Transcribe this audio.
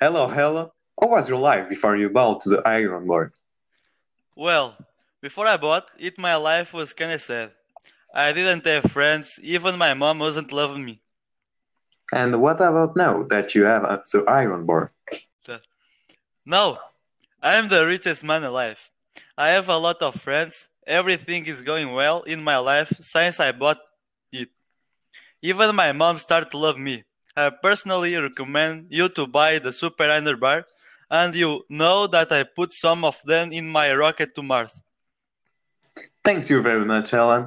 Hello, hello. How was your life before you bought the iron board? Well, before I bought it, my life was kinda sad. I didn't have friends, even my mom wasn't loving me. And what about now that you have the iron board? Now, I am the richest man alive. I have a lot of friends, everything is going well in my life since I bought it. Even my mom started to love me. I personally recommend you to buy the Super Iron Bar, and you know that I put some of them in my rocket to Mars. Thanks you very much, Elon.